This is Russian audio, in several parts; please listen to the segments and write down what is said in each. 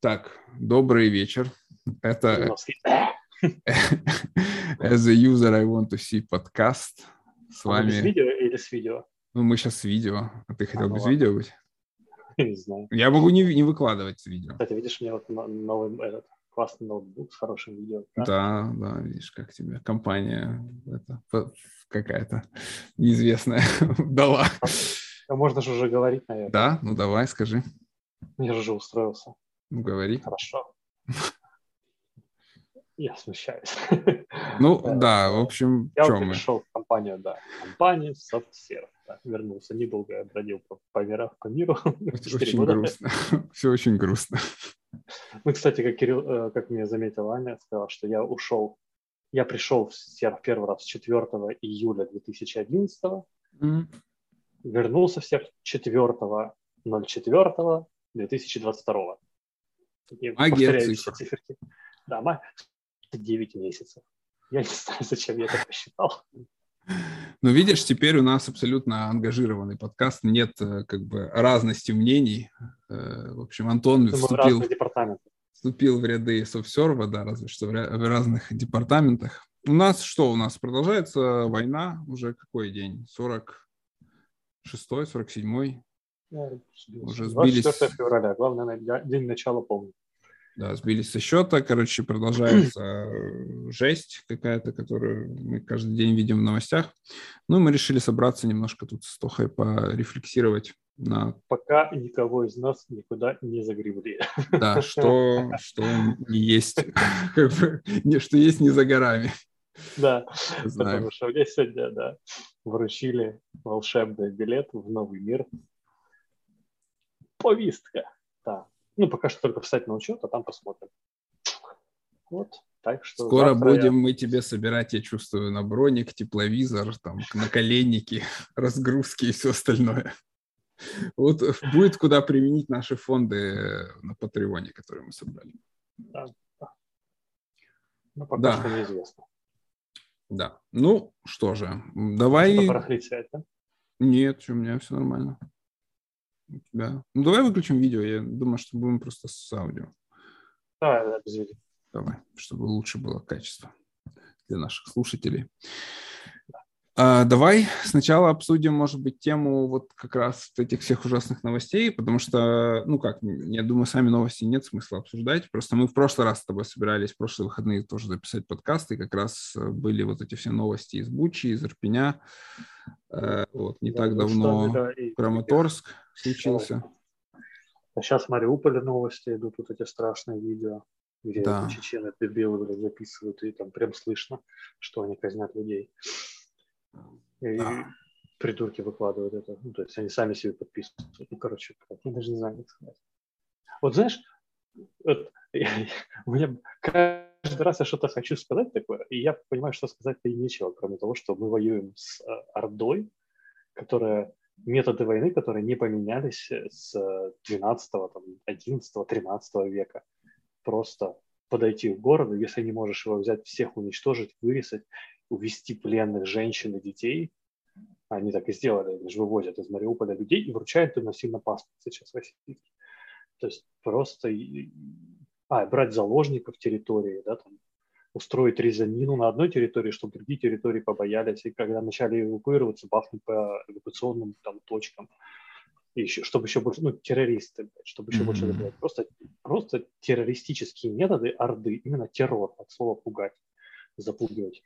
Так, добрый вечер. Это As a user, I want to see подкаст. С вами... Без видео или с видео? Ну, мы сейчас с видео. А ты хотел а, без ну, видео быть? Не знаю. Я могу не, не выкладывать видео. Кстати, видишь, у меня вот новый этот, классный ноутбук с хорошим видео. Да, да, да видишь, как тебе компания это, какая-то неизвестная дала. А можно же уже говорить, наверное. Да, ну давай, скажи. Я же уже устроился. Ну, говори. Хорошо. Я смущаюсь. Ну, да, в общем, Я вот пришел в компанию, да, компанию SoftServe. Да, вернулся недолго, я бродил по, по, мирах, по миру. Очень года. грустно. Все очень грустно. Ну, кстати, как Кирилл, э, как мне заметила Аня, сказала, что я ушел, я пришел в серв первый раз 4 июля 2011, mm-hmm. Вернулся в серв 4 04 2022. Магия цифр. Да, 9 месяцев. Я не знаю, зачем я это посчитал. Ну, видишь, теперь у нас абсолютно ангажированный подкаст, нет э, как бы разности мнений. Э, в общем, Антон вступил, вступил в ряды софтсерва, да, разве что в разных департаментах. У нас что? У нас продолжается война уже какой день? 46-й, 47-й? Уже сбились... 24 февраля, главное, день начала помню. Да, сбились со счета, короче, продолжается жесть какая-то, которую мы каждый день видим в новостях. Ну, мы решили собраться немножко тут с Тохой порефлексировать на... Пока никого из нас никуда не загребли. Да, что, что не есть, как бы, не, что есть не за горами. Да, потому что мне сегодня, да, вручили волшебный билет в новый мир. Повистка. Да, ну, пока что только встать на учет, а там посмотрим. Вот, так что... Скоро будем я... мы тебе собирать, я чувствую, на броник, тепловизор, там, наколенники, разгрузки и все остальное. Вот будет куда применить наши фонды на Патреоне, которые мы собрали. Да, да. Ну, пока да. что неизвестно. Да. Ну, что же, давай... Что, да? Нет, у меня все нормально у тебя. Ну, давай выключим видео. Я думаю, что будем просто с аудио. Давай, да, без видео. Давай, чтобы лучше было качество для наших слушателей. А, давай сначала обсудим, может быть, тему вот как раз этих всех ужасных новостей, потому что, ну как, я думаю, сами новости нет смысла обсуждать. Просто мы в прошлый раз с тобой собирались, в прошлые выходные тоже записать подкаст, и как раз э, были вот эти все новости из Бучи, из Ирпеня. Э, вот, не да, так давно да, Краматорск случился. А сейчас в Мариуполе новости идут, вот эти страшные видео, где да. чечены дебилы записывают, и там прям слышно, что они казнят людей. И да. придурки выкладывают это. Ну, то есть они сами себе подписывают. Ну, короче, я даже не знаю, как сказать. Вот знаешь, вот, я, у меня каждый раз я что-то хочу сказать такое, и я понимаю, что сказать-то и нечего, кроме того, что мы воюем с э, Ордой, которая методы войны, которые не поменялись с 12, там, 11, 13 века. Просто подойти к городу, если не можешь его взять, всех уничтожить, вырезать, увести пленных женщин и детей. Они так и сделали, они же вывозят из Мариуполя людей и вручают им насильно паспорт сейчас российский. То есть просто а, брать заложников территории, да, там, устроить резанину на одной территории, чтобы другие территории побоялись, и когда начали эвакуироваться, бахнуть по эвакуационным там, точкам, и еще, чтобы еще больше, ну, террористы, чтобы еще mm-hmm. больше, блядь, просто, просто террористические методы Орды, именно террор, от слова пугать, запугивать.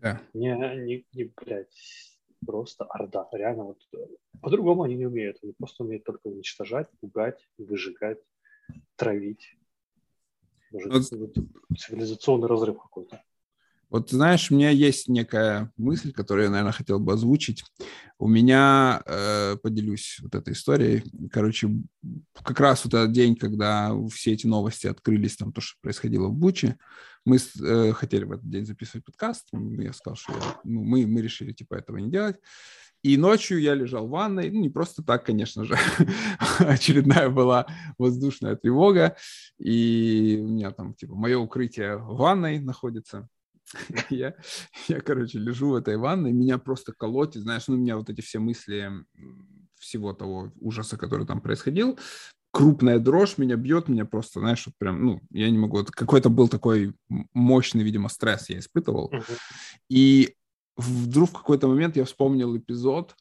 Да. Не, не, не, блядь, просто орда. Реально вот э, по-другому они не умеют. Они просто умеют только уничтожать, пугать, выжигать, травить. Может, вот, цивилизационный разрыв какой-то. Вот знаешь, у меня есть некая мысль, которую я, наверное, хотел бы озвучить. У меня, э, поделюсь вот этой историей, короче, как раз вот этот день, когда все эти новости открылись, там то, что происходило в Буче, мы э, хотели в этот день записывать подкаст, я сказал, что я, ну, мы, мы решили, типа, этого не делать. И ночью я лежал в ванной, ну, не просто так, конечно же, очередная была воздушная тревога, и у меня там, типа, мое укрытие в ванной находится, я, я, короче, лежу в этой ванной, меня просто колотит, знаешь, ну, у меня вот эти все мысли всего того ужаса, который там происходил, крупная дрожь меня бьет, меня просто, знаешь, вот прям, ну, я не могу, какой-то был такой мощный, видимо, стресс я испытывал. Uh-huh. И вдруг в какой-то момент я вспомнил эпизод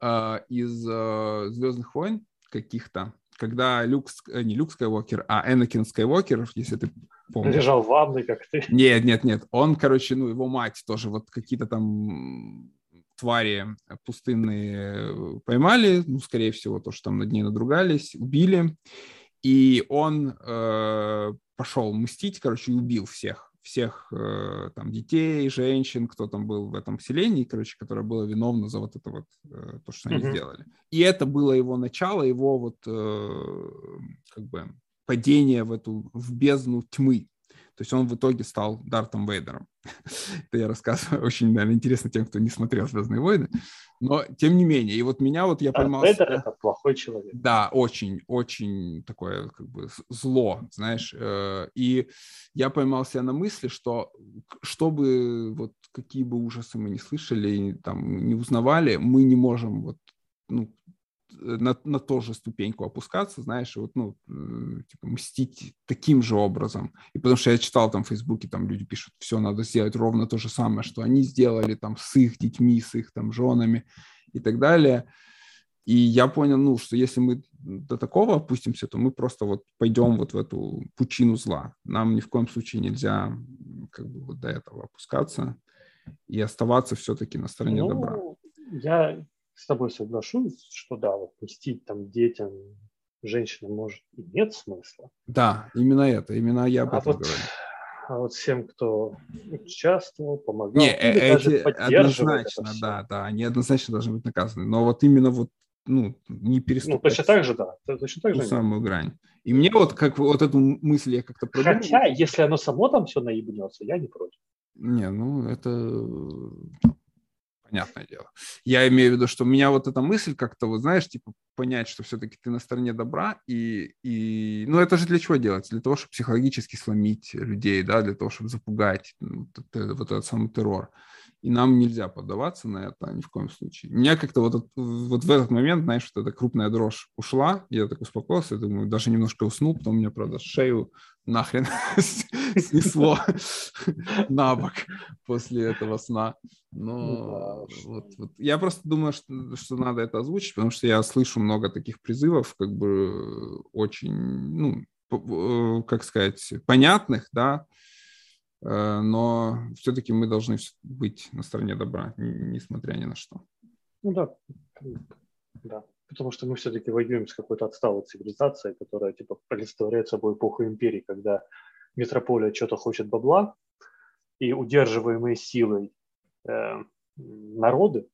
э, из э, «Звездных войн» каких-то, когда Люк, э, не Люк Скайуокер, а Энакин Скайуокер, если ты помнишь. Лежал в ванной, как ты. Нет, нет, нет. Он, короче, ну, его мать тоже вот какие-то там твари пустынные поймали, ну, скорее всего, то, что там над ней надругались, убили, и он э, пошел мстить, короче, и убил всех, всех э, там детей, женщин, кто там был в этом селении, короче, которое было виновно за вот это вот, э, то, что они mm-hmm. сделали. И это было его начало, его вот, э, как бы, падение в эту, в бездну тьмы, то есть он в итоге стал Дартом Вейдером. Это я рассказываю очень, наверное, интересно тем, кто не смотрел «Звездные войны». Но тем не менее, и вот меня вот я Дарт поймал... Вейдер — это плохой человек. Да, очень, очень такое как бы зло, знаешь. Э, и я поймал себя на мысли, что чтобы вот какие бы ужасы мы не слышали, там, не узнавали, мы не можем вот ну, на, на ту же ступеньку опускаться, знаешь, вот, ну, типа, мстить таким же образом. И потому что я читал там в Фейсбуке, там люди пишут, все, надо сделать ровно то же самое, что они сделали там с их детьми, с их там женами и так далее. И я понял, ну, что если мы до такого опустимся, то мы просто вот пойдем вот в эту пучину зла. Нам ни в коем случае нельзя как бы вот до этого опускаться и оставаться все-таки на стороне ну, добра. Я с тобой соглашусь, что да, вот мстить там детям, женщинам может и нет смысла. Да, именно это, именно я об а этом вот, говорю. А вот всем, кто участвовал, помогал, не, или эти даже однозначно, да, да, они однозначно должны быть наказаны. Но вот именно вот ну, не переступать. Ну, точно так же, да. Точно так же. самую грань. И мне вот как вот эту мысль я как-то продумал. Хотя, если оно само там все наебнется, я не против. Не, ну, это понятное дело. Я имею в виду, что у меня вот эта мысль как-то, вот знаешь, типа понять, что все-таки ты на стороне добра, и, и, ну это же для чего делать? Для того, чтобы психологически сломить людей, да, для того, чтобы запугать ну, вот, вот этот самый террор. И нам нельзя поддаваться на это ни в коем случае. Меня как-то вот, вот в этот момент, знаешь, вот эта крупная дрожь ушла, я так успокоился, я думаю, даже немножко уснул, потом у меня, правда, шею нахрен снесло на бок после этого сна. Но ну вот, вот. я просто думаю, что, что надо это озвучить, потому что я слышу много таких призывов, как бы очень, ну, э, как сказать, понятных, да, э, но все-таки мы должны быть на стороне добра, несмотря ни на что. Ну да, да потому что мы все-таки воюем с какой-то отсталой цивилизацией, которая типа олицетворяет собой эпоху империи, когда метрополия что-то хочет бабла, и удерживаемые силой э, народы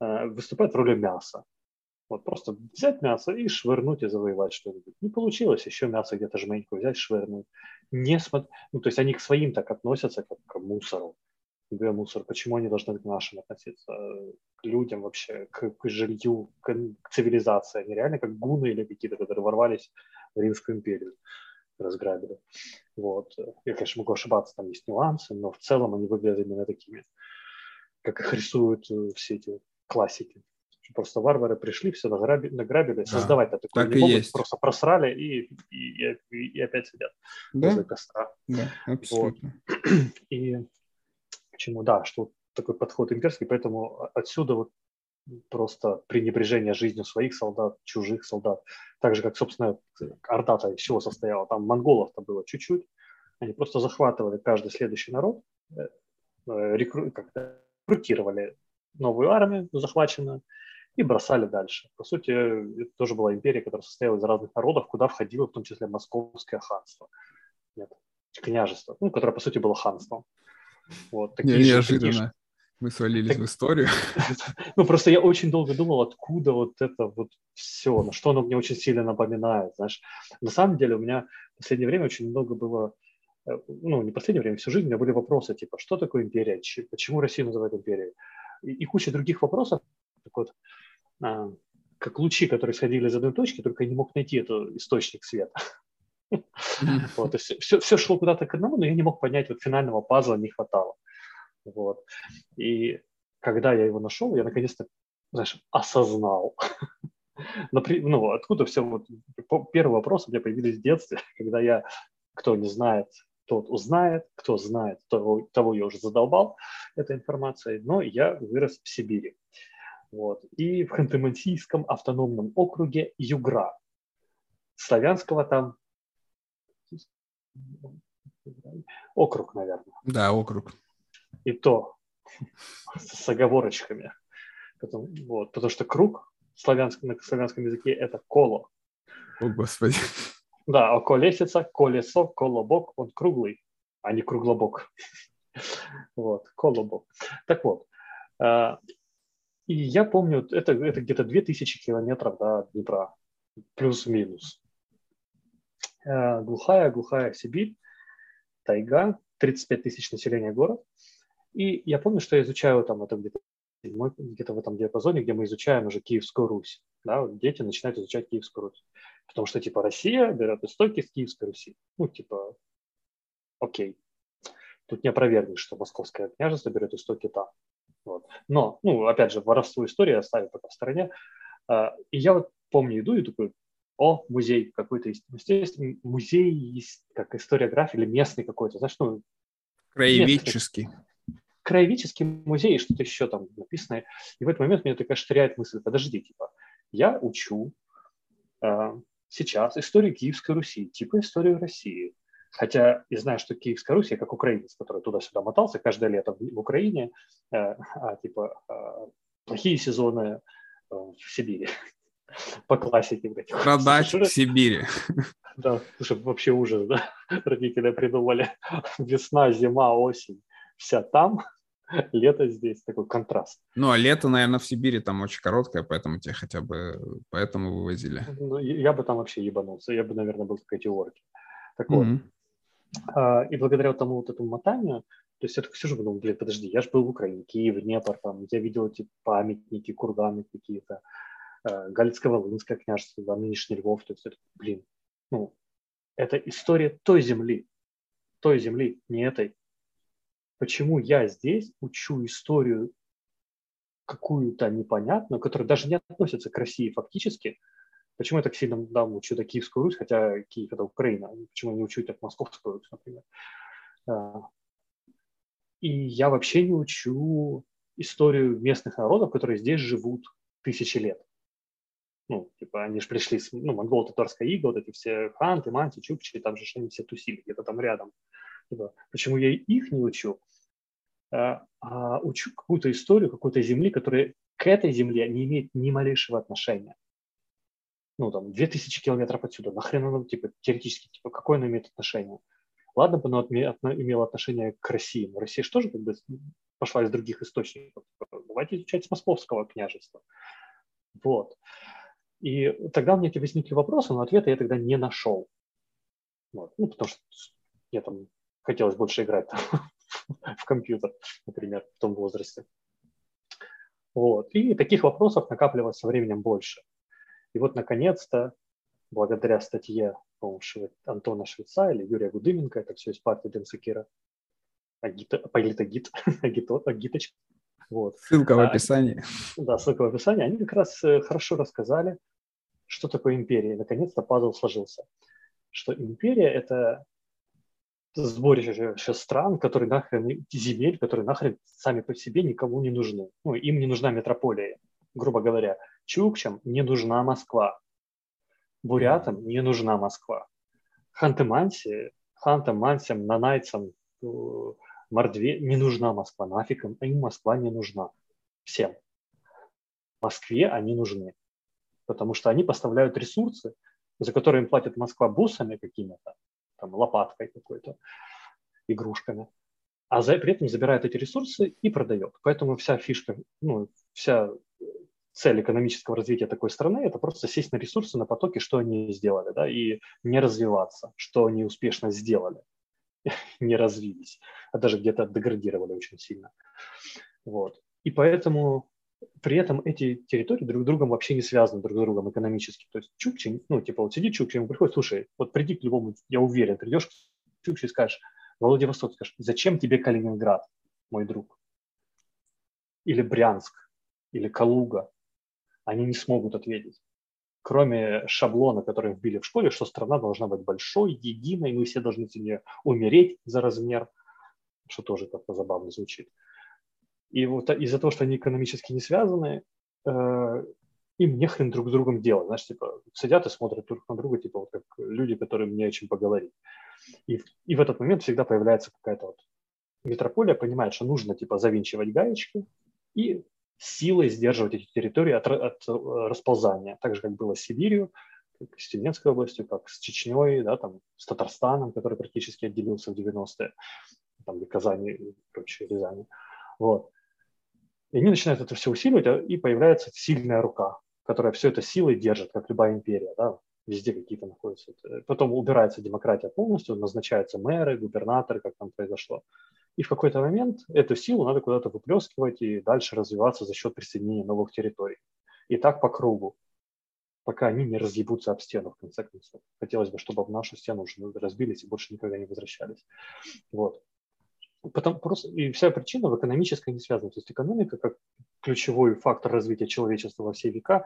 э, выступают в роли мяса. Вот просто взять мясо и швырнуть и завоевать что-нибудь. Не получилось еще мясо где-то жменьку взять, швырнуть. Не смотр... ну, то есть они к своим так относятся, как к мусору г мусор, почему они должны к нашим относиться, к людям вообще, к, к жилью, к, к цивилизации. Они реально как гуны или какие-то, которые ворвались в Римскую империю, разграбили. Вот. Я, конечно, могу ошибаться, там есть нюансы, но в целом они выглядят именно такими, как их рисуют э, все эти классики. Просто варвары пришли, все награбили, награбили. Да. создавать такое так не могут, есть. просто просрали и, и, и, и опять сидят да? возле костра. Да, абсолютно. Вот. И чему, да, что такой подход имперский, поэтому отсюда вот просто пренебрежение жизнью своих солдат, чужих солдат. Так же, как, собственно, Орда-то из чего состояла? Там монголов-то было чуть-чуть. Они просто захватывали каждый следующий народ, э, э, рекру... рекрутировали новую армию захваченную и бросали дальше. По сути, это тоже была империя, которая состояла из разных народов, куда входило в том числе московское ханство. Нет, княжество, ну, которое, по сути, было ханством. Вот, такие Не, неожиданно. Такие Мы свалились так... в историю. Ну, просто я очень долго думал, откуда вот это вот все, на что оно мне очень сильно напоминает, знаешь. На самом деле у меня в последнее время очень много было, э, ну, не последнее время, всю жизнь у меня были вопросы, типа, что такое империя, почему Россию называют империей, и, и куча других вопросов, так вот, как лучи, которые сходили из одной точки, только я не мог найти этот источник света. Вот, все, все шло куда-то к одному, но я не мог понять, вот финального пазла не хватало. Вот. И когда я его нашел, я наконец-то, знаешь, осознал, Ну, откуда все вот... Первый вопрос у меня появились в детстве, когда я, кто не знает, тот узнает, кто знает, того, того я уже задолбал этой информацией, но я вырос в Сибири. Вот. И в Ханты-Мансийском автономном округе Югра. Славянского там округ, наверное. Да, округ. И то с оговорочками. Потому, вот, потому что круг славянском, на славянском языке это коло. О, Господи. Да, а колесица, колесо, колобок, он круглый, а не круглобок. Вот, колобок. Так вот, а, и я помню, это, это где-то 2000 километров до Днепра, плюс-минус. Глухая-глухая Сибирь, тайга, 35 тысяч населения город. И я помню, что я изучаю там это где-то где-то в этом диапазоне, где мы изучаем уже Киевскую Русь. Да, вот дети начинают изучать Киевскую Русь. Потому что, типа, Россия берет истоки с Киевской Руси. Ну, типа, окей. Тут не опровергнешь, что Московское княжество берет истоки там. Вот. Но, ну, опять же, воровство истории оставим пока в стороне. А, и я вот помню, иду и такой, о, музей какой-то. Естественно, музей есть как историография или местный какой-то, знаешь, ну... Краеведческий. Местный краеведческий музей, что-то еще там написано. И в этот момент меня такая штряет мысль, подожди, типа, я учу э, сейчас историю Киевской Руси, типа историю России. Хотя я знаю, что Киевская Русь, я как украинец, который туда-сюда мотался каждое лето в, Украине, э, а, типа э, плохие сезоны э, в Сибири. По классике. Блядь. Продать в Сибири. Да, слушай, вообще ужас, да? Родители придумали весна, зима, осень вся там, лето здесь, такой контраст. Ну, а лето, наверное, в Сибири там очень короткое, поэтому тебя хотя бы поэтому вывозили. Ну, я бы там вообще ебанулся, я бы, наверное, был как эти орки. Так вот, mm-hmm. И благодаря тому вот этому мотанию, то есть я так сижу, думаю, блин, подожди, я же был в Украине, Киев, Днепр, там, я видел эти памятники, курганы какие-то, э, Галицко-Волынское княжество, да, нынешний Львов, то есть это, блин, ну, это история той земли, той земли, не этой почему я здесь учу историю какую-то непонятную, которая даже не относится к России фактически. Почему я так сильно да, учу да, Киевскую Русь, хотя Киев – это Украина. Почему я не учу так Московскую Русь, например. А, и я вообще не учу историю местных народов, которые здесь живут тысячи лет. Ну, типа, они же пришли с, ну, монгол-татарская ига, вот эти все ханты, манти, чукчи, там же они все тусили где-то там рядом. Типа, почему я их не учу? а, а учу какую-то историю какой-то земли, которая к этой земле не имеет ни малейшего отношения. Ну, там, 2000 километров отсюда. Нахрен оно, типа, теоретически, типа, какое оно имеет отношение? Ладно бы оно имело отношение к России, но Россия же тоже как бы пошла из других источников. Давайте изучать с московского княжества. Вот. И тогда у меня эти возникли вопросы, но ответа я тогда не нашел. Вот. Ну, потому что я там хотелось больше играть в компьютер, например, в том возрасте. Вот. И таких вопросов накапливалось со временем больше. И вот, наконец-то, благодаря статье Шве... Антона Швеца или Юрия Гудыменко, это все из партии Денсакира, Агита, Политагит, Агито, Агиточка. Вот. Ссылка в а, описании. А, да, ссылка в описании. Они как раз э, хорошо рассказали, что такое империя. наконец-то пазл сложился. Что империя – это сборище стран, которые нахрен, земель, которые нахрен сами по себе никому не нужны. Ну, им не нужна метрополия, грубо говоря. Чукчам не нужна Москва. Бурятам не нужна Москва. Ханты-Манси, хантам-мансям, нанайцам, э, мордве не нужна Москва. Нафиг им, им Москва не нужна. Всем. Москве они нужны. Потому что они поставляют ресурсы, за которые им платит Москва бусами какими-то, там, лопаткой какой-то, игрушками, а за, при этом забирает эти ресурсы и продает. Поэтому вся фишка, ну, вся цель экономического развития такой страны – это просто сесть на ресурсы, на потоки, что они сделали, да, и не развиваться, что они успешно сделали, не развились, а даже где-то деградировали очень сильно. Вот. И поэтому при этом эти территории друг с другом вообще не связаны друг с другом экономически. То есть Чукчи, ну, типа, вот сидит Чукчи, ему приходит, слушай, вот приди к любому, я уверен, придешь к Чукчи и скажешь, Владивосток, скажешь, зачем тебе Калининград, мой друг? Или Брянск, или Калуга. Они не смогут ответить. кроме шаблона, который вбили в школе, что страна должна быть большой, единой, мы все должны с умереть за размер, что тоже как-то забавно звучит. И вот из-за того, что они экономически не связаны, э, им нехрен друг с другом делать. Знаешь, типа, сидят и смотрят друг на друга, типа, вот как люди, которым не о чем поговорить. И, и в этот момент всегда появляется какая-то вот метрополия, понимает, что нужно, типа, завинчивать гаечки и силой сдерживать эти территории от, от э, расползания. Так же, как было с Сибирью, как с Тюменской областью, как с Чечней, да, там, с Татарстаном, который практически отделился в 90-е, там, и Казани и прочее, Рязани. Вот. И они начинают это все усиливать, а, и появляется сильная рука, которая все это силой держит, как любая империя, да, везде какие-то находятся. Потом убирается демократия полностью, назначаются мэры, губернаторы, как там произошло. И в какой-то момент эту силу надо куда-то выплескивать и дальше развиваться за счет присоединения новых территорий. И так по кругу, пока они не разъебутся об стену, в конце концов. Хотелось бы, чтобы об нашу стену уже разбились и больше никогда не возвращались. Вот. Потому, просто, и вся причина в экономической не связана. То есть экономика как ключевой фактор развития человечества во все века,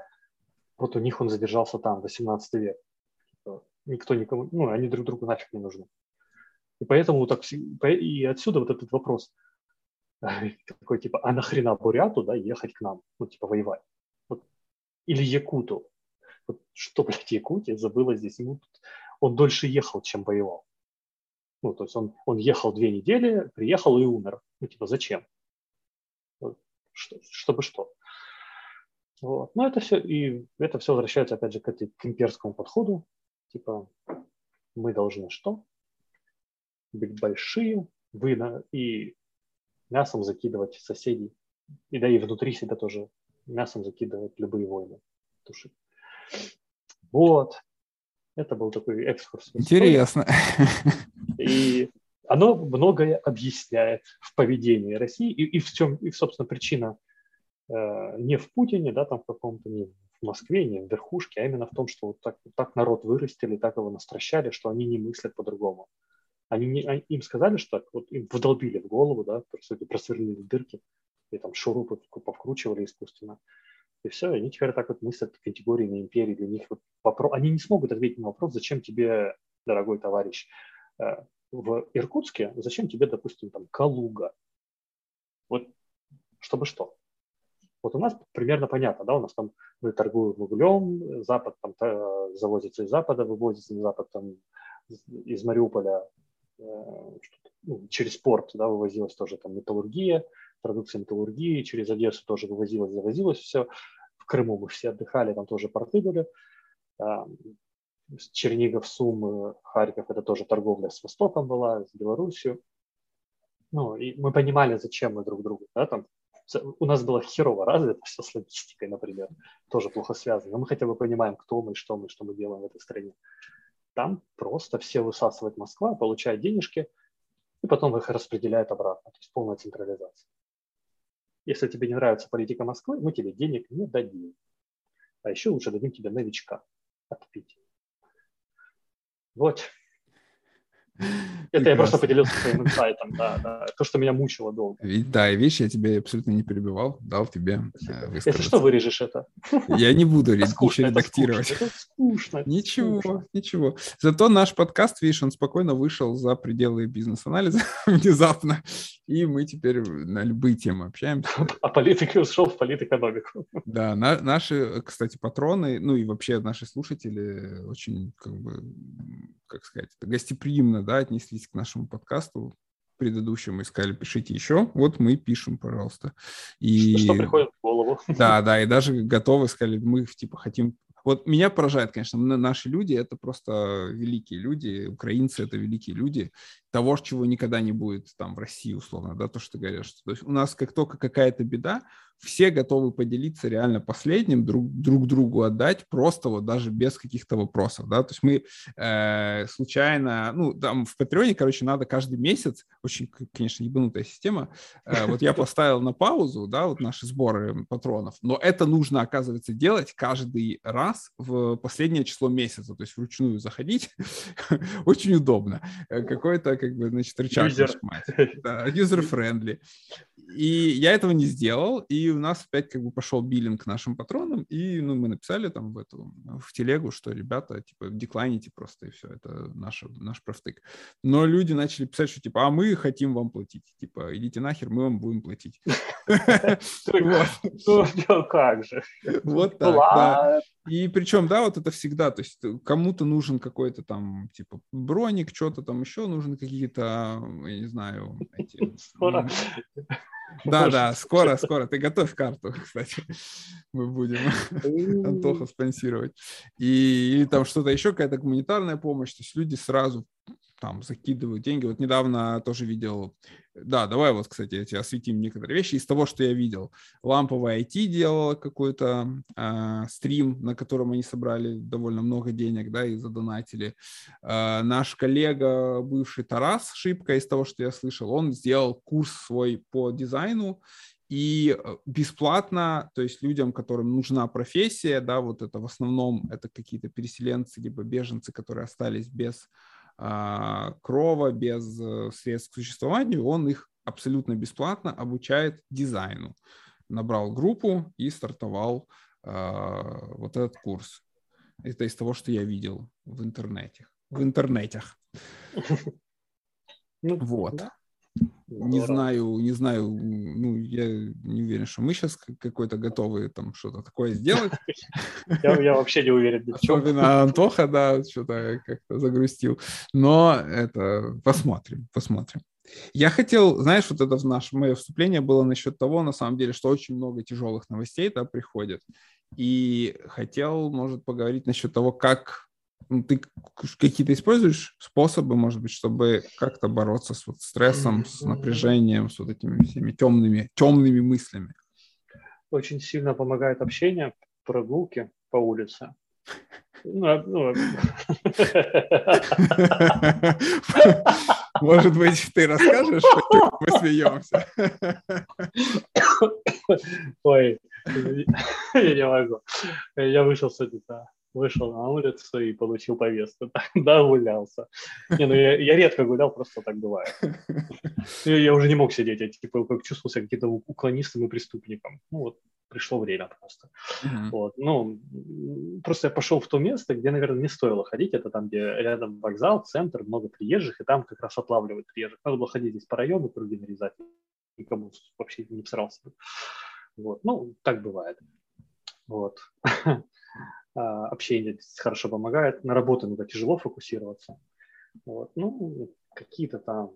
вот у них он задержался там, 18 век. Никто никому, ну, они друг другу нафиг не нужны. И поэтому так, и отсюда вот этот вопрос такой типа, а нахрена буряту, да, ехать к нам, ну, типа, воевать? Вот. Или якуту. Вот что, блядь, Якутия забыла здесь? Ему тут, он дольше ехал, чем воевал. Ну, то есть он, он ехал две недели, приехал и умер. Ну, типа, зачем? Вот, что, чтобы что? Вот. Но это все, и это все возвращается, опять же, к, этой, к имперскому подходу. Типа, мы должны что? Быть большие, вы на, и мясом закидывать соседей. И да, и внутри себя тоже мясом закидывать любые войны, тушить. Вот. Это был такой экскурс. Интересно. И оно многое объясняет в поведении России и, и в чем, и, собственно, причина э, не в Путине, да, там в каком-то, не в Москве, не в верхушке, а именно в том, что вот так, вот так народ вырастили, так его настращали, что они не мыслят по-другому. Они не, они, им сказали, что так, вот им вдолбили в голову, да, сути, просверлили дырки, и там шурупы повкручивали искусственно. И все, они теперь так вот мыслят категориями империи. Для них вот вопрос, они не смогут ответить на вопрос, зачем тебе, дорогой товарищ, э, в Иркутске, зачем тебе, допустим, там Калуга? Вот чтобы что? Вот у нас примерно понятно, да, у нас там мы торгуем углем, Запад там завозится из Запада, вывозится на Запад там из Мариуполя э, ну, через порт, да, вывозилась тоже там металлургия, продукция металлургии, через Одессу тоже вывозилось, завозилось все. В Крыму мы все отдыхали, там тоже порты были. Чернигов, Сум, Харьков – это тоже торговля с Востоком была, с Белоруссией. Ну, и мы понимали, зачем мы друг другу. Да, там, у нас было херово развито все с логистикой, например, тоже плохо связано. Но мы хотя бы понимаем, кто мы, что мы, что мы делаем в этой стране. Там просто все высасывает Москва, получает денежки, и потом их распределяет обратно. То есть полная централизация. Если тебе не нравится политика Москвы, мы тебе денег не дадим. А еще лучше дадим тебе новичка отпить. Вот. Это я просто поделился своим инсайтом, да, да. То, что меня мучило долго. Да, и видишь, я тебя абсолютно не перебивал, дал тебе э, Если что, вырежешь это. Я не буду ничего редактировать. Это скучно. Ничего, ничего. Зато наш подкаст, видишь, он спокойно вышел за пределы бизнес-анализа внезапно, и мы теперь на любые темы общаемся. А политика ушел в политэкономику. Да, наши, кстати, патроны, ну и вообще наши слушатели очень, как бы, как сказать, гостеприимно да, отнеслись к нашему подкасту предыдущему и сказали, пишите еще. Вот мы пишем, пожалуйста. И... Что приходит в голову. Да, да, и даже готовы сказали, мы типа хотим вот меня поражает, конечно, наши люди — это просто великие люди, украинцы — это великие люди, того, чего никогда не будет там в России, условно, да, то, что ты говоришь. То есть у нас как только какая-то беда, все готовы поделиться реально последним, друг, друг другу отдать, просто вот даже без каких-то вопросов, да, то есть мы э, случайно, ну, там в Патреоне, короче, надо каждый месяц, очень, конечно, ебанутая система, э, вот я поставил на паузу, да, вот наши сборы патронов, но это нужно, оказывается, делать каждый раз в последнее число месяца, то есть вручную заходить, очень удобно, э, какое-то как бы, значит, рычаг User. нажимать. Да, user-friendly. И я этого не сделал, и у нас опять как бы пошел биллинг нашим патронам, и ну, мы написали там в эту, в телегу, что ребята, типа, деклайните просто, и все, это наш, наш профтык. Но люди начали писать, что типа, а мы хотим вам платить, типа, идите нахер, мы вам будем платить. Ну, как же. Вот так. И причем, да, вот это всегда, то есть кому-то нужен какой-то там, типа, броник, что-то там еще, нужны какие-то, я не знаю, эти... Скоро. Да, да, скоро, скоро. Ты готовь карту, кстати. Мы будем Антоха спонсировать. И или там что-то еще, какая-то гуманитарная помощь. То есть люди сразу там закидывают деньги. Вот недавно тоже видел, да, давай вот, кстати, эти осветим некоторые вещи. Из того, что я видел, ламповая IT делала какой-то э, стрим, на котором они собрали довольно много денег, да, и задонатили. Э, наш коллега, бывший Тарас Шипка, из того, что я слышал, он сделал курс свой по дизайну, и э, бесплатно, то есть людям, которым нужна профессия, да, вот это в основном это какие-то переселенцы либо беженцы, которые остались без крова, без э, средств к существованию, он их абсолютно бесплатно обучает дизайну. Набрал группу и стартовал а, вот этот курс. Это из того, что я видел в интернете. В интернетах. Ну, вот. Да. Не знаю, не знаю, ну, я не уверен, что мы сейчас какой-то готовы там что-то такое сделать. Я, я вообще не уверен. Особенно Антоха, да, что-то как-то загрустил. Но это посмотрим, посмотрим. Я хотел, знаешь, вот это в наше мое вступление было насчет того, на самом деле, что очень много тяжелых новостей да, приходит. И хотел, может, поговорить насчет того, как ты какие-то используешь способы, может быть, чтобы как-то бороться с вот стрессом, с напряжением, с вот этими всеми темными, темными мыслями? Очень сильно помогает общение, прогулки по улице. Ну, а, ну, может быть, ты расскажешь, мы смеемся. Ой, я не могу. Я вышел с этой вышел на улицу и получил повестку. Да, гулялся. Не, ну я, я редко гулял, просто так бывает. Я, я уже не мог сидеть, я типа как чувствовал себя каким-то уклонистом и преступником. Ну вот, пришло время просто. Uh-huh. Вот. Ну, просто я пошел в то место, где, наверное, не стоило ходить. Это там, где рядом вокзал, центр, много приезжих, и там как раз отлавливают приезжих. Надо было ходить здесь по району, круги нарезать. Никому вообще не всрался. Вот. Ну, так бывает. Вот. А, общение хорошо помогает. На работу иногда тяжело фокусироваться. Вот. Ну, какие-то там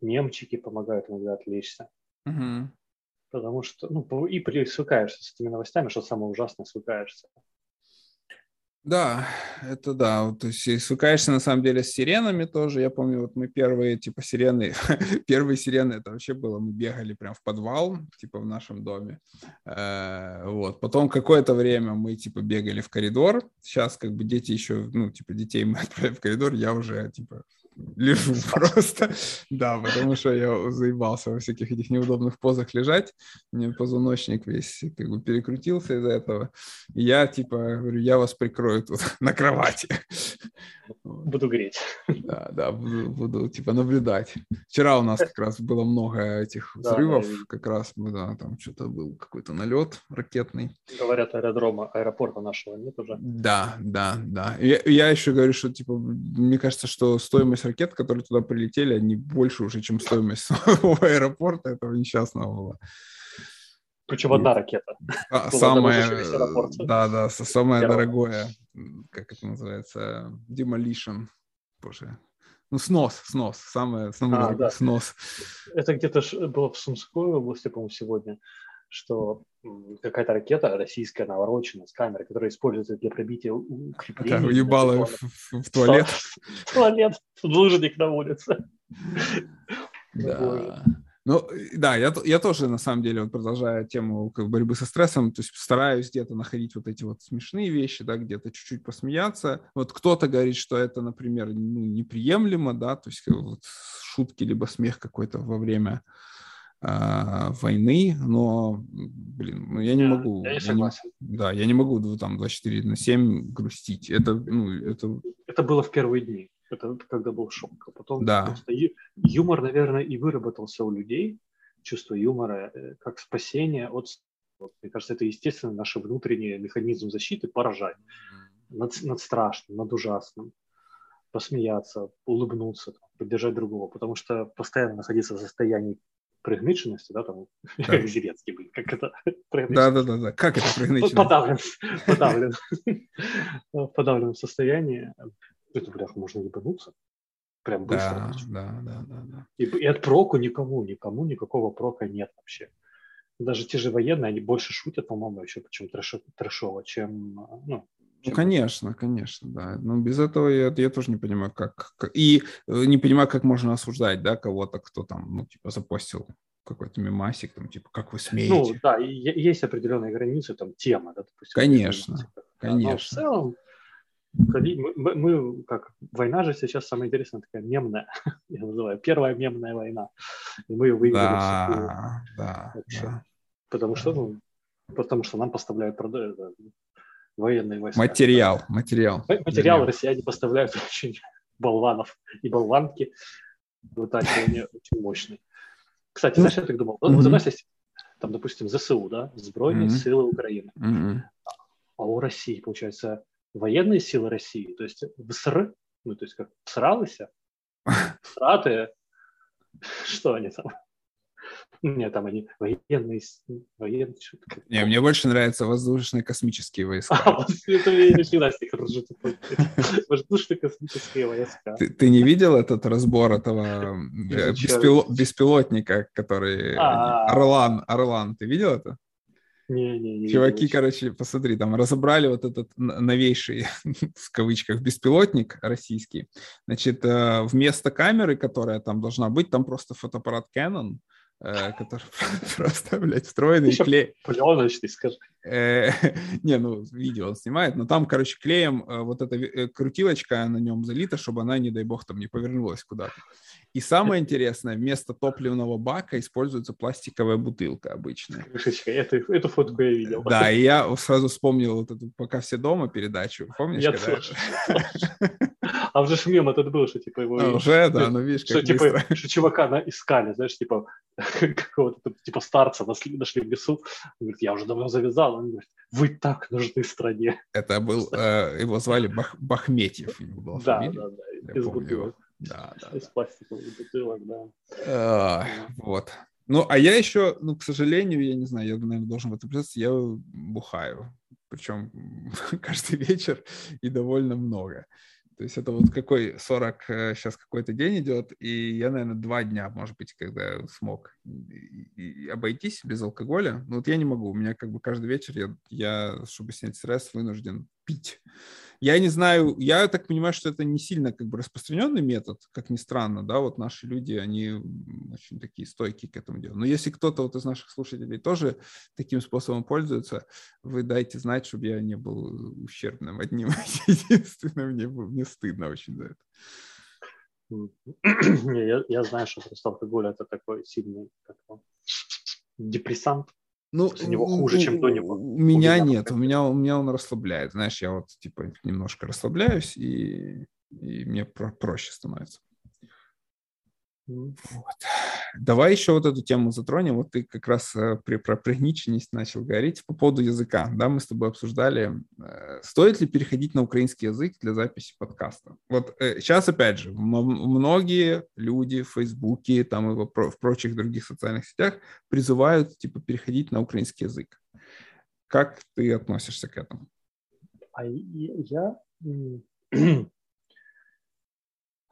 мемчики помогают иногда отвлечься. Угу. Потому что, ну, и привыкаешься с этими новостями, что самое ужасное, свыкаешься. Да, это да. То есть свыкаешься на самом деле с сиренами тоже. Я помню, вот мы первые типа сирены, первые сирены это вообще было, мы бегали прям в подвал, типа в нашем доме. Э, вот. Потом какое-то время мы типа бегали в коридор. Сейчас как бы дети еще, ну типа детей мы отправили в коридор, я уже типа лежу просто. Да, потому что я заебался во всяких этих неудобных позах лежать. Мне позвоночник весь как бы перекрутился из-за этого. И я типа говорю, я вас прикрою тут на кровати. Буду греть. Да, да, буду, буду типа наблюдать. Вчера у нас как раз было много этих взрывов, да, как раз мы, да, там что-то был какой-то налет ракетный. Говорят, аэродрома, аэропорта нашего нет уже. Да, да, да. Я, я еще говорю, что типа, мне кажется, что стоимость ракет, которые туда прилетели, они больше уже, чем стоимость самого аэропорта этого несчастного была. Причем одна ракета. А, самое, да, да, самое Первое. дорогое, как это называется, demolition, боже, ну, снос, снос, самое, самое а, да. снос. Это где-то было в Сумской области, по-моему, сегодня что какая-то ракета российская навороченная с камерой, которая используется для пробития укреплений. Да, уебала в, в, в туалет. В туалет, лужник на улице. Да. Ну, да, я, я тоже, на самом деле, вот продолжая тему как, борьбы со стрессом, то есть стараюсь где-то находить вот эти вот смешные вещи, да, где-то чуть-чуть посмеяться. Вот кто-то говорит, что это, например, ну, неприемлемо, да, то есть вот шутки либо смех какой-то во время э, войны, но, блин, ну, я не могу. Я не согласен. Я не, да, я не могу там 24 на 7 грустить. Это, ну, это... Это было в первые дни. Это когда был шок. А потом да. юмор, наверное, и выработался у людей, чувство юмора, э, как спасение от... Вот, мне кажется, это, естественно, наш внутренний механизм защиты поражать над, над страшным, над ужасным, посмеяться, улыбнуться, поддержать другого, потому что постоянно находиться в состоянии пригниченности, да, там, да. Зеленский, блин, как это? Да, да, да, да, как это пригниченность? Подавлен, подавлен, в подавленном состоянии, это, блях, можно ебануться, прям быстро. Да, да, да, да. И, и от проку никому, никому никакого прока нет вообще. Даже те же военные, они больше шутят, по-моему, еще почему трэш, трэшово, чем, ну, ну, конечно, конечно, да. Но без этого я, я тоже не понимаю, как, как... И э, не понимаю, как можно осуждать, да, кого-то, кто там, ну, типа, запостил какой-то мемасик, там, типа, как вы смеете. Ну, да, есть определенные границы, там, тема, да, допустим. Конечно, конечно. Но в целом, мы, мы, мы, как, война же сейчас самая интересная такая мемная, я называю, первая мемная война. И мы ее выиграли. Да, да, да. Потому что, ну, потому что нам поставляют, продают, военные войска. Материал, материал. Материал россияне поставляют очень болванов и болванки. Вытачивание очень мощный. Кстати, знаешь, я так думал, mm-hmm. вот у нас есть, там, допустим, ЗСУ, да, Збройные mm-hmm. силы Украины. Mm-hmm. А у России, получается, военные силы России, то есть ВСР, ну, то есть как сралися, сратые, что они там? Нет, там они военные, военные что-то. Не, мне больше нравятся воздушные космические войска. А, вот это я всегда с них ржу. Воздушные космические войска. Ты, ты не видел этот разбор этого э, беспило, беспилотника, который... А. Орлан, Орлан, ты видел это? Не, не, не Чуваки, видел. короче, посмотри, там разобрали вот этот новейший, в кавычках, беспилотник российский. Значит, э, вместо камеры, которая там должна быть, там просто фотоаппарат Canon, который просто, блядь, встроенный клей. Пленочный, скажи. Э, не, ну, видео он снимает, но там, короче, клеем э, вот эта крутилочка на нем залита, чтобы она, не дай бог, там не повернулась куда-то. И самое интересное, вместо топливного бака используется пластиковая бутылка обычная. Крышечка, эту, эту фотку я видел. Да, и я сразу вспомнил вот эту «Пока все дома» передачу, помнишь? Я когда... тоже. А уже ж мем этот был, что типа его... А, уже, да, ну видишь, как что, типа, что чувака на, искали, знаешь, типа какого-то типа старца нашли, нашли в лесу. Он говорит, я уже давно завязал. Он говорит, вы так нужны стране. Это был, э, его звали Бах, Бахметьев. да, да, да, из бутылок. Да, да. Из пластиковых бутылок, да. А, вот. Ну, а я еще, ну, к сожалению, я не знаю, я, наверное, должен в этом признаться, я бухаю. Причем каждый вечер и довольно много. То есть это вот какой 40 сейчас э, какой-то день идет, и я, наверное, два дня, может быть, когда смог обойтись без алкоголя. Но вот я не могу. У меня как бы каждый вечер я, я чтобы снять стресс, вынужден пить. Я не знаю, я так понимаю, что это не сильно как бы распространенный метод, как ни странно, да, вот наши люди, они очень такие стойкие к этому делу. Но если кто-то вот из наших слушателей тоже таким способом пользуется, вы дайте знать, чтобы я не был ущербным одним единственным, мне, мне стыдно очень за это. Я, я знаю, что просто алкоголь это такой сильный как депрессант, ну, у него хуже, чем до него. У меня нет, у меня, у меня он расслабляет. Знаешь, я вот типа немножко расслабляюсь, и, и мне про проще становится. Вот. Давай еще вот эту тему затронем. Вот ты как раз э, при, про пригниченность начал говорить по поводу языка. Да, мы с тобой обсуждали, э, стоит ли переходить на украинский язык для записи подкаста. Вот э, сейчас, опять же, многие люди в Фейсбуке там и в, в прочих других социальных сетях призывают типа переходить на украинский язык. Как ты относишься к этому? А я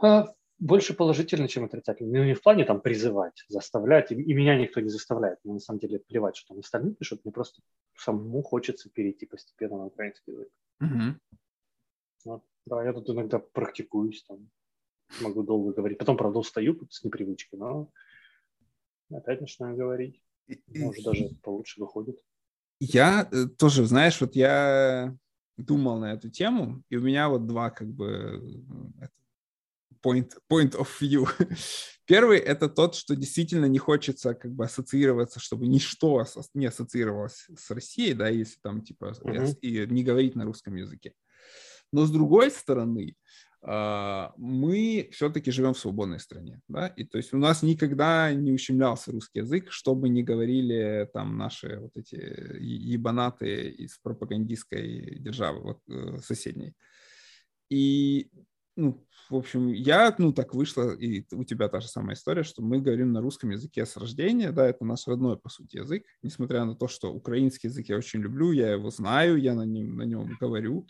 а, больше положительно, чем отрицательно. Ну, не в плане там призывать, заставлять, и, и меня никто не заставляет. Мне на самом деле плевать, что там остальные пишут, мне просто самому хочется перейти постепенно на украинский язык. Mm-hmm. Вот. Да, я тут иногда практикуюсь, там, могу долго говорить. Потом, правда, устаю с непривычки, но опять начинаю говорить. Может, даже получше выходит. Я э, тоже, знаешь, вот я думал на эту тему, и у меня вот два как бы point, point of view. Первый — это тот, что действительно не хочется как бы ассоциироваться, чтобы ничто не ассоциировалось с Россией, да, если там типа mm-hmm. и не говорить на русском языке. Но с другой стороны, а, мы все-таки живем в свободной стране, да, и то есть у нас никогда не ущемлялся русский язык, чтобы не говорили там наши вот эти ебанаты из пропагандистской державы, вот э, соседней. И, ну, в общем, я, ну, так вышло, и у тебя та же самая история, что мы говорим на русском языке с рождения, да, это наш родной, по сути, язык, несмотря на то, что украинский язык я очень люблю, я его знаю, я на нем, на нем говорю,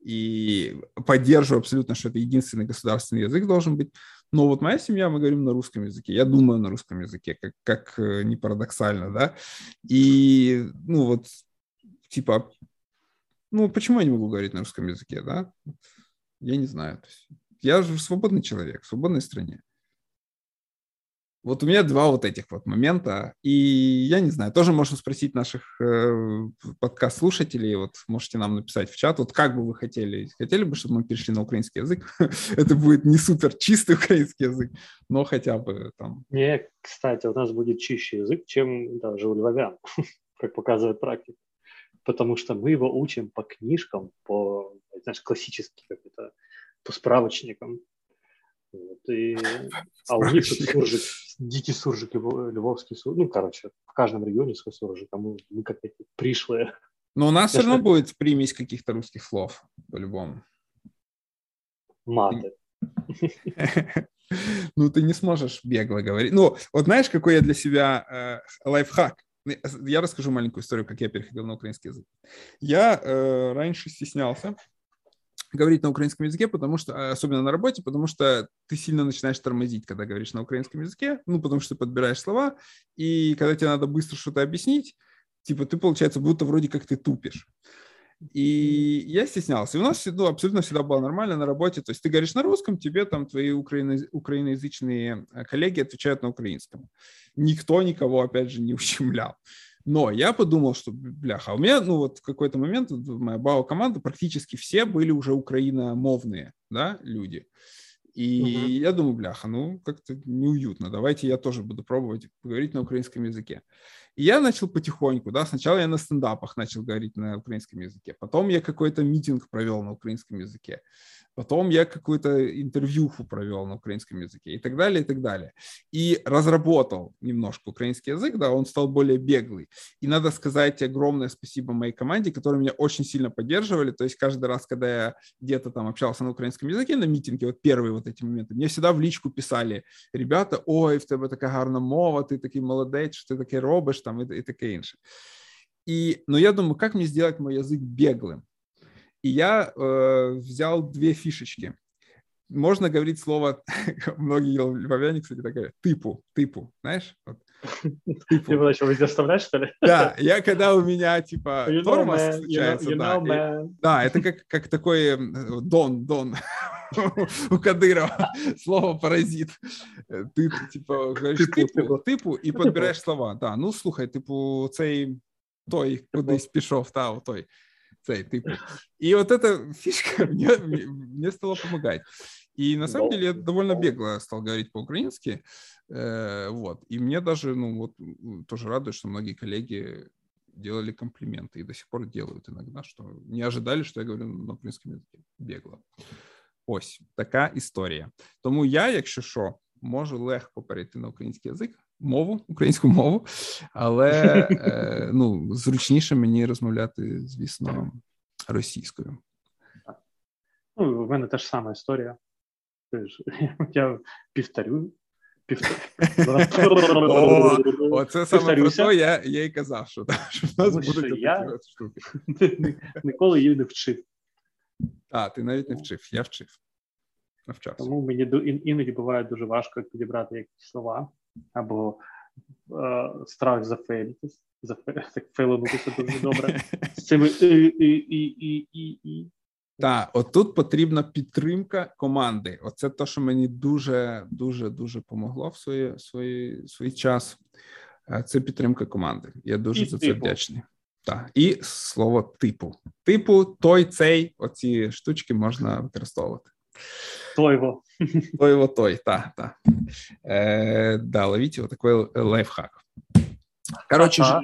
и поддерживаю абсолютно, что это единственный государственный язык должен быть. Но вот моя семья, мы говорим на русском языке. Я думаю на русском языке, как, как э, не парадоксально, да. И, ну вот, типа, ну почему я не могу говорить на русском языке, да? Я не знаю. Я же свободный человек в свободной стране. Вот у меня два вот этих вот момента, и я не знаю, тоже можно спросить наших э, подкаст-слушателей, вот можете нам написать в чат, вот как бы вы хотели, хотели бы, чтобы мы перешли на украинский язык? Это будет не супер чистый украинский язык, но хотя бы там... Не, кстати, у нас будет чище язык, чем даже у львовян, как показывает практика, потому что мы его учим по книжкам, по, знаешь, классическим, как это, по справочникам, вот, и, а у них тут суржик, дикий суржик, львовский суржик. Ну, короче, в каждом регионе свой суржик, а мы, мы как эти пришлые. Но у нас все равно будет примесь каких-то русских слов, по-любому. Маты. Ну, ты не сможешь бегло говорить. Ну, вот знаешь, какой я для себя э, лайфхак? Я расскажу маленькую историю, как я переходил на украинский язык. Я э, раньше стеснялся говорить на украинском языке, потому что, а, особенно на работе, потому что ты сильно начинаешь тормозить, когда говоришь на украинском языке, ну, потому что ты подбираешь слова, и когда тебе надо быстро что-то объяснить, типа ты, получается, будто вроде как ты тупишь. И я стеснялся. И у нас ну, абсолютно всегда было нормально на работе. То есть ты говоришь на русском, тебе там твои украино- украиноязычные э, коллеги отвечают на украинском. Никто никого, опять же, не ущемлял. Но я подумал, что, бляха, у меня, ну вот в какой-то момент моя БАО-команда практически все были уже украиномовные, да, люди. И угу. я думаю, бляха, ну как-то неуютно, давайте я тоже буду пробовать говорить на украинском языке. И я начал потихоньку, да, сначала я на стендапах начал говорить на украинском языке, потом я какой-то митинг провел на украинском языке. Потом я какую-то интервьюху провел на украинском языке и так далее, и так далее. И разработал немножко украинский язык, да, он стал более беглый. И надо сказать огромное спасибо моей команде, которые меня очень сильно поддерживали. То есть каждый раз, когда я где-то там общался на украинском языке на митинге, вот первые вот эти моменты, мне всегда в личку писали ребята, ой, в тебе така гарна мова, ты такой молодець, что ты таке робиш, там, и, и таке інше. И, но я думаю, как мне сделать мой язык беглым? И я э, взял две фишечки. Можно говорить слово, многие львовяне, кстати, так говорят, типу, типу, знаешь? Вот. Типу. Ты его начал везде вставлять, что ли? Да, я когда у меня, типа, you тормоз know, случается, you know, да. И, да, это как, как такой дон, дон у Кадырова, слово паразит. Ты, типа, говоришь типу, типу і підбираєш слова. Да, ну, слухай, типу, цей той кудись пішов, та, той цей, типу. И вот эта фишка мне, мне стала помогать. И на самом деле я довольно бегло стал говорить по-украински. Э, вот. И мне даже, ну, вот, тоже радует, что многие коллеги делали комплименты и до сих пор делают иногда, что не ожидали, что я говорю на українському язикі. Бегло. Ось така історія. Тому я, якщо що, можу легко перейти на український язик, мову, українську мову, але е, ну, зручніше мені розмовляти, звісно, російською. Ну, в мене теж сама історія. Я півторю. Оце саме про то я я і казав, що, в нас будуть штуки. Ніколи її не вчив. А, ти навіть не вчив, я вчив. Навчався. Тому мені іноді буває дуже важко підібрати якісь слова або е, страх зафейлитись, фейлинутися дуже добре. З цими і, і, і, і, і. Так, отут потрібна підтримка команди. Оце те, що мені дуже дуже дуже помогло в свої, свої, свій час. Е, це підтримка команди. Я дуже і за це типу. вдячний. Так, і слово типу. Типу, той, цей, оці штучки можна використовувати. Тойво. Тойво той, да, да. Э, да, ловите вот такой лайфхак. Короче, ага.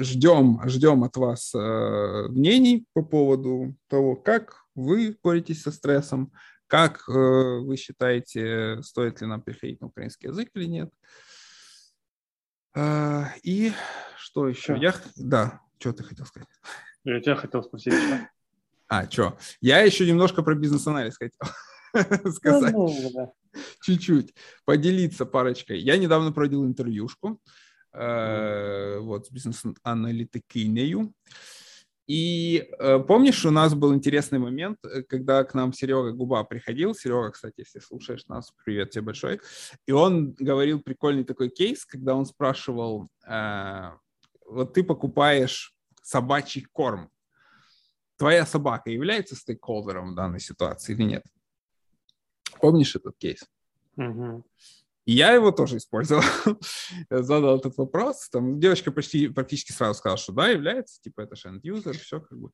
ждем, ждем от вас э, мнений по поводу того, как вы боретесь со стрессом, как э, вы считаете, стоит ли нам переходить на украинский язык или нет. Э, и что еще? Что? Я, да, что ты хотел сказать? Я тебя хотел спросить. А, что? Я еще немножко про бизнес-анализ хотел сказать. Чуть-чуть. Поделиться парочкой. Я недавно проводил интервьюшку э, вот, с бизнес-аналитикинею. И э, помнишь, у нас был интересный момент, э, когда к нам Серега Губа приходил. Серега, кстати, если слушаешь нас, привет тебе большой. И он говорил прикольный такой кейс, когда он спрашивал, э, вот ты покупаешь собачий корм. Твоя собака является стейкхолдером в данной ситуации или нет? Помнишь этот кейс? Угу. И я его тоже использовал. Задал этот вопрос. Там девочка почти практически сразу сказала, что да, является, типа это же end-user, все как бы.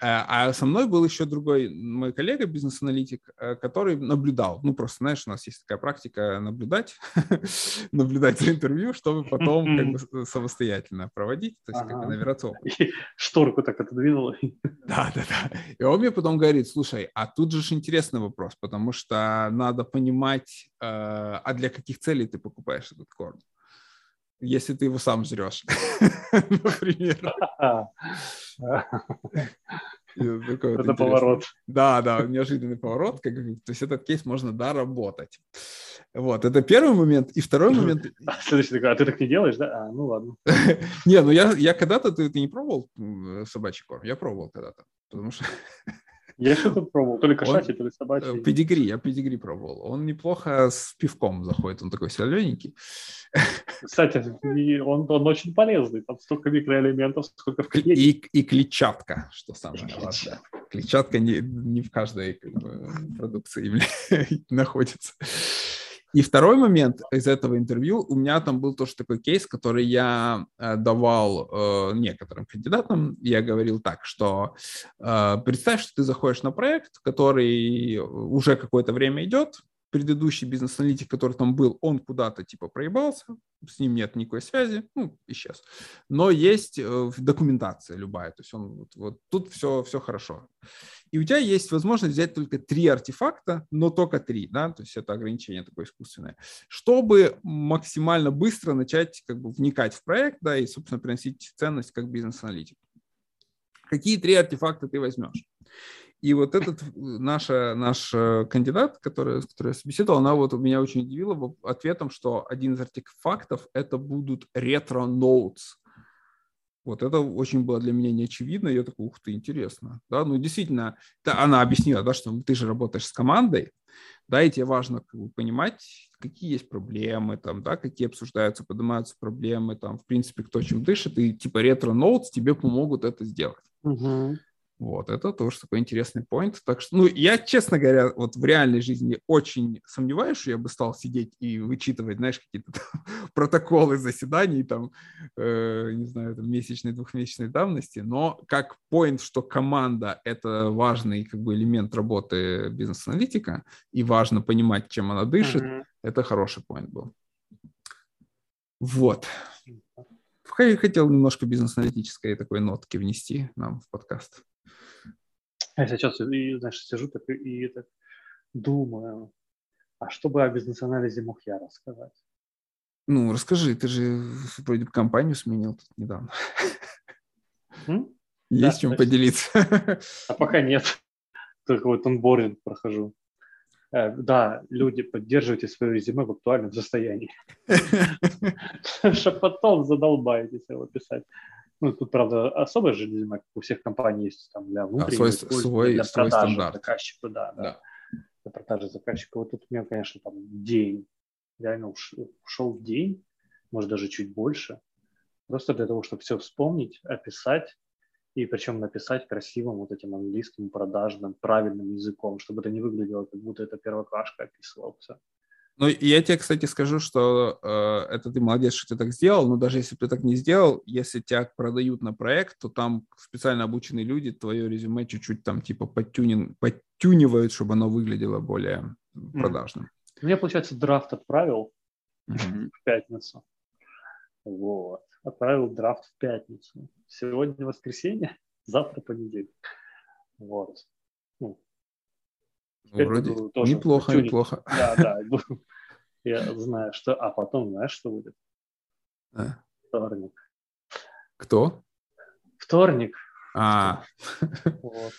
Э, а со мной был еще другой мой коллега, бизнес-аналитик, э, который наблюдал. Ну, просто, знаешь, у нас есть такая практика наблюдать, наблюдать за интервью, чтобы потом как бы самостоятельно проводить, то есть ага. как бы набираться опыт. Шторку так отодвинула. Да, да, да. И он мне потом говорит, слушай, а тут же интересный вопрос, потому что надо понимать, э, а для каких целей ты покупаешь этот корм если ты его сам жрешь, например. Это поворот. Да, да, неожиданный поворот. Как, то есть этот кейс можно доработать. Вот, это первый момент. И второй момент... Следующий а ты так не делаешь, да? А, ну ладно. Не, ну я, я когда-то, ты, ты не пробовал собачий корм? Я пробовал когда-то. Потому что я что-то пробовал, то ли кошачий, то ли собачий. Э, педигри, я педигри пробовал. Он неплохо с пивком заходит, он такой солененький. Кстати, он, он очень полезный, там столько микроэлементов, сколько в клетке. И, и клетчатка, что самое важное. Клетчатка не, не в каждой как бы, продукции находится. И второй момент из этого интервью, у меня там был тоже такой кейс, который я э, давал э, некоторым кандидатам. Я говорил так, что э, представь, что ты заходишь на проект, который уже какое-то время идет, предыдущий бизнес-аналитик, который там был, он куда-то типа проебался, с ним нет никакой связи, ну, исчез. Но есть э, документация любая, то есть он вот, вот тут все, все хорошо. И у тебя есть возможность взять только три артефакта, но только три, да, то есть это ограничение такое искусственное, чтобы максимально быстро начать как бы вникать в проект, да, и, собственно, приносить ценность как бизнес-аналитик. Какие три артефакта ты возьмешь? И вот этот наша, наш э, кандидат, который, с которой я собеседовал, она вот меня очень удивила ответом, что один из артефактов это будут ретро-ноутс. Вот это очень было для меня неочевидно. Я такой, ух ты, интересно. Да, ну действительно, да, она объяснила, да, что ты же работаешь с командой, да, и тебе важно как бы, понимать, какие есть проблемы, там, да, какие обсуждаются, поднимаются проблемы, там, в принципе, кто чем дышит, и типа ретро-ноутс тебе помогут это сделать. Uh-huh. Вот, это тоже такой интересный поинт. Так что, ну, я, честно говоря, вот в реальной жизни очень сомневаюсь, что я бы стал сидеть и вычитывать, знаешь, какие-то протоколы заседаний, там, э, не знаю, там, месячной, двухмесячной давности, но как поинт, что команда — это важный как бы элемент работы бизнес-аналитика, и важно понимать, чем она дышит, mm-hmm. это хороший поинт был. Вот. Хотел немножко бизнес-аналитической такой нотки внести нам в подкаст. Я сейчас, и, знаешь, сижу так и, и так думаю, а что бы о бизнес-анализе мог я рассказать? Ну, расскажи, ты же вроде бы компанию сменил тут недавно. М? Есть да, чем поделиться? А пока нет. Только вот онбординг прохожу. Э, да, люди, поддерживайте свое резюме в актуальном состоянии. Что потом задолбаетесь его писать. Ну, тут, правда, особое же как у всех компаний есть там для внутреннего а свой, свой, для свой продажи стандарт. заказчику, да, да, да. Для продажи заказчика. Вот тут у меня, конечно, там день, реально ушел, ушел день, может, даже чуть больше, просто для того, чтобы все вспомнить, описать, и причем написать красивым вот этим английским продажным правильным языком, чтобы это не выглядело, как будто это первоклашка описывал все. Ну, я тебе, кстати, скажу, что э, это ты молодец, что ты так сделал, но даже если бы ты так не сделал, если тебя продают на проект, то там специально обученные люди твое резюме чуть-чуть там типа подтюнин, подтюнивают, чтобы оно выглядело более продажным. Mm. Мне, получается, драфт отправил mm-hmm. в пятницу. Вот. отправил драфт в пятницу. Сегодня воскресенье, завтра понедельник. Вот. Ну, ну вроде тоже неплохо, тюнинг. неплохо. Да, да. Я знаю, что... А потом знаешь, что будет? А. Вторник. Кто? Вторник. А. Вот.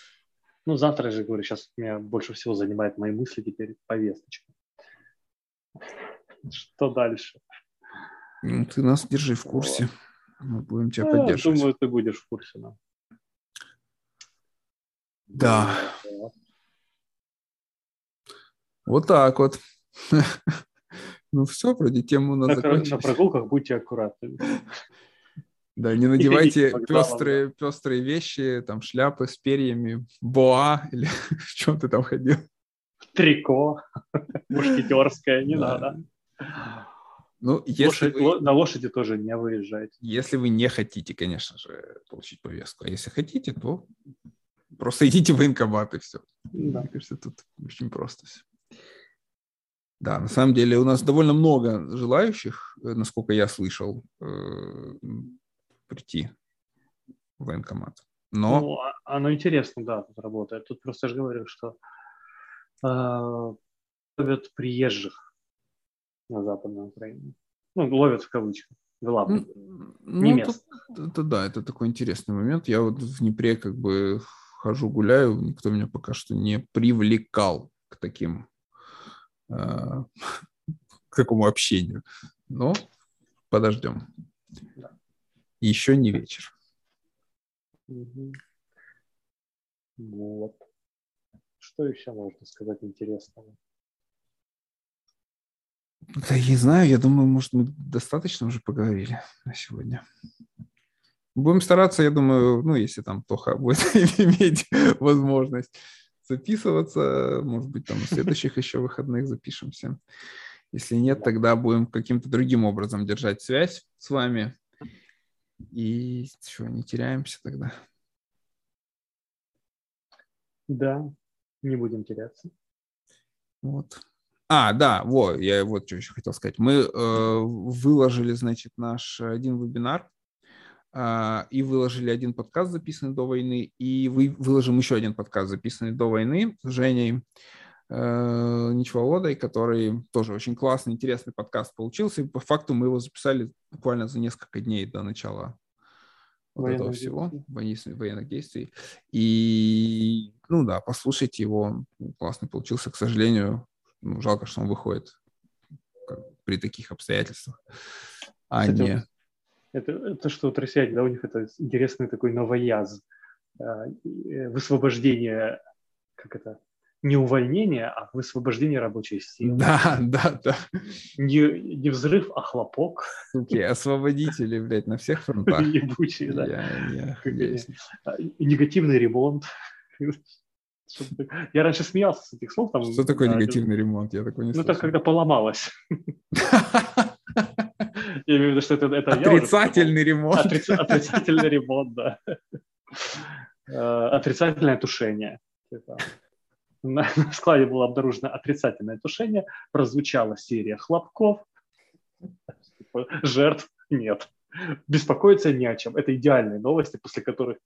Ну, завтра я же говорю, сейчас меня больше всего занимает мои мысли теперь повесточка. Что дальше? Ну, ты нас держи в курсе. Мы будем тебя ну, поддерживать. Думаю, ты будешь в курсе, да. Да. Вот так вот. Ну все, вроде тему на На прогулках будьте аккуратны. Да, не надевайте пестрые, пестрые вещи, там шляпы с перьями, боа или в чем ты там ходил? Трико, мушкетерское, не надо. Ну, если Лошадь, вы... На лошади тоже не выезжайте. Если вы не хотите, конечно же, получить повестку. А если хотите, то просто идите в военкомат и все. Да. Мне кажется, тут очень просто все. Да, на самом деле у нас довольно много желающих, э, насколько я слышал, э, прийти в военкомат. Но... Ну, а, оно интересно, да, тут работает. Тут просто же говорю, что э, ловят приезжих на Западную Украину. Ну, ловят в кавычках, вылавливают. Ну, Не это, это, да, это такой интересный момент. Я вот в Днепре как бы хожу, гуляю, никто меня пока что не привлекал к таким к такому общению. Но подождем. Еще не вечер. Вот. Что еще можно сказать интересного? Да не знаю, я думаю, может, мы достаточно уже поговорили на сегодня. Будем стараться, я думаю, ну, если там плохо будет иметь возможность записываться. Может быть, там в следующих еще выходных запишемся. Если нет, тогда будем каким-то другим образом держать связь с вами. И что, не теряемся тогда? Да, не будем теряться. Вот. А, да, вот, я вот что еще хотел сказать. Мы э, выложили, значит, наш один вебинар и выложили один подкаст, записанный до войны, и вы, выложим еще один подкаст, записанный до войны с Женей э, Ничволодой, который тоже очень классный, интересный подкаст получился. И по факту мы его записали буквально за несколько дней до начала вот военных этого всего, действий. военных действий. И, ну да, послушайте его, классный получился. К сожалению, ну, жалко, что он выходит при таких обстоятельствах, а Кстати, не... Это, это что трясять, да, у них это интересный такой новояз. А, э, высвобождение, как это, не увольнение, а высвобождение рабочей силы. Да, да, да. Не, не взрыв, а хлопок. Суки, освободители, блядь, на всех фронтах. Ебучие, да. Я, я, а, Негативный ремонт. Я раньше смеялся с этих слов. Там, Что такое да, негативный ремонт? Я такой не Ну, так, когда поломалось. Я имею в виду, что это... это Отрицательный ремонт. Отриц, отрицательный ремонт, да. Э, отрицательное тушение. Типа. На, складе было обнаружено отрицательное тушение, прозвучала серия хлопков, типа, жертв нет. Беспокоиться не о чем. Это идеальные новости, после которых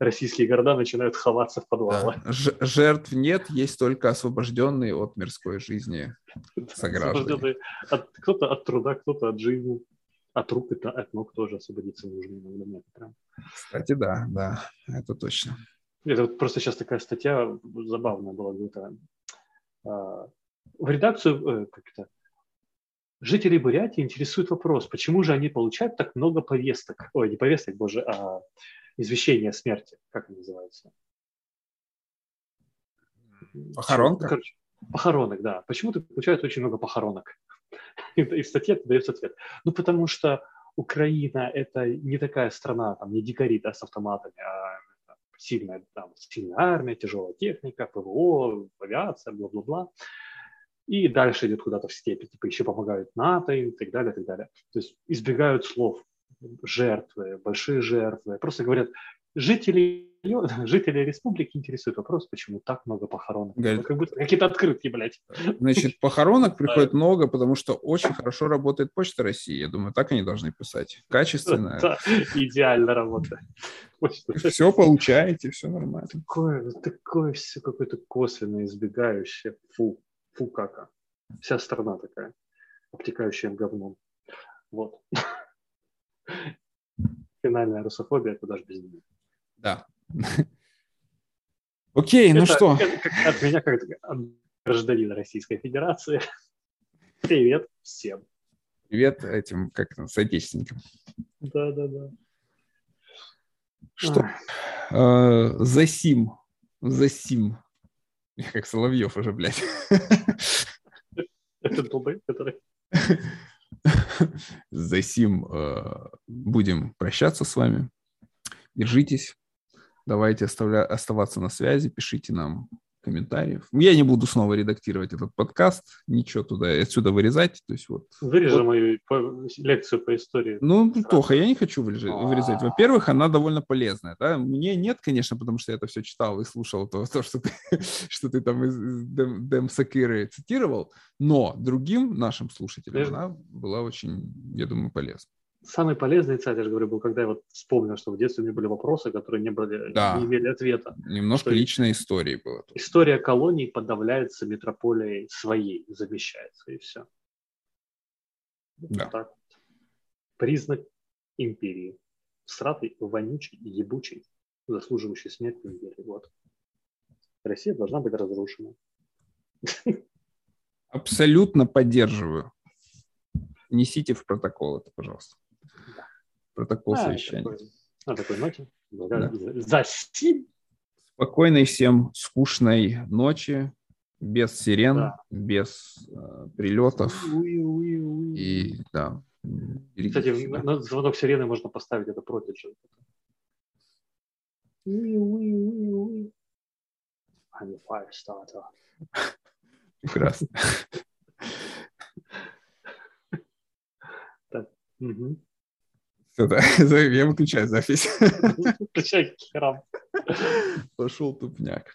российские города начинают ховаться в подвалах. Да. Жертв нет, есть только освобожденные от мирской жизни сограждане. кто-то от труда, кто-то от жизни. От рук и от ног тоже освободиться нужно иногда некоторым. Кстати, да, да, это точно. Это вот просто сейчас такая статья забавная была где-то. А, в редакцию, э, как это, жителей Бурятии интересует вопрос, почему же они получают так много повесток, ой, не повесток, боже, а извещения о смерти, как они называются? Похоронка? Короче, похоронок, да. Почему ты получают очень много похоронок? И в статье дается ответ. Ну, потому что Украина – это не такая страна, там, не дикари да, с автоматами, а сильная, там, сильная армия, тяжелая техника, ПВО, авиация, бла-бла-бла. И дальше идет куда-то в степи, типа еще помогают НАТО и так далее, и так далее. То есть избегают слов жертвы, большие жертвы. Просто говорят, жители жители республики интересует вопрос, почему так много похоронок. Говорит, как будто какие-то открытки, блядь. Значит, похоронок приходит много, потому что очень хорошо работает Почта России. Я думаю, так они должны писать. Качественно. Да, идеально работает. Все получаете, все нормально. Такое, такое все какое-то косвенно избегающее. Фу, фу кака. Вся страна такая, обтекающая говном. Вот. Финальная русофобия, это даже без нее. Да. Окей, ну что? От меня как гражданин Российской Федерации. Привет всем. Привет этим, как там, соотечественникам. Да, да, да. Что? Э, Засим. Засим. Как Соловьев уже, блядь. Это долбой, который... Засим э, будем прощаться с вами. Держитесь. Давайте оставля... оставаться на связи, пишите нам комментариев. Я не буду снова редактировать этот подкаст, ничего туда отсюда вырезать. То есть вот, Вырежи вот. мою по, лекцию по истории. Ну, плохо, я не хочу вырезать. вырезать. Во-первых, она довольно полезная. Да? Мне нет, конечно, потому что я это все читал и слушал, то, то что, ты, что ты там из Дэм, Дэм Сакиры цитировал, но другим нашим слушателям она была очень, я думаю, полезна самый полезный сайт, я же говорю, был, когда я вот вспомнил, что в детстве у меня были вопросы, которые не, были, да. не имели ответа. Немножко что личной истории было. Тут. История колоний подавляется метрополией своей, замещается, и все. Да. Вот так. Признак империи. Сратый, вонючий, ебучий, заслуживающий смерти империи. Вот. Россия должна быть разрушена. Абсолютно поддерживаю. Несите в протокол это, пожалуйста протокол а, совещания. Такой, на такой ноте. Да. За сим. Спокойной всем скучной ночи, без сирен, да. без э, прилетов. Уи, уи, уи. И да. Кстати, себя. на звонок сирены можно поставить это против уи, уи, уи. I'm a fire starter. Прекрасно. Так. Угу. Все, да, я выключаю запись. Выключай херам. Пошел тупняк.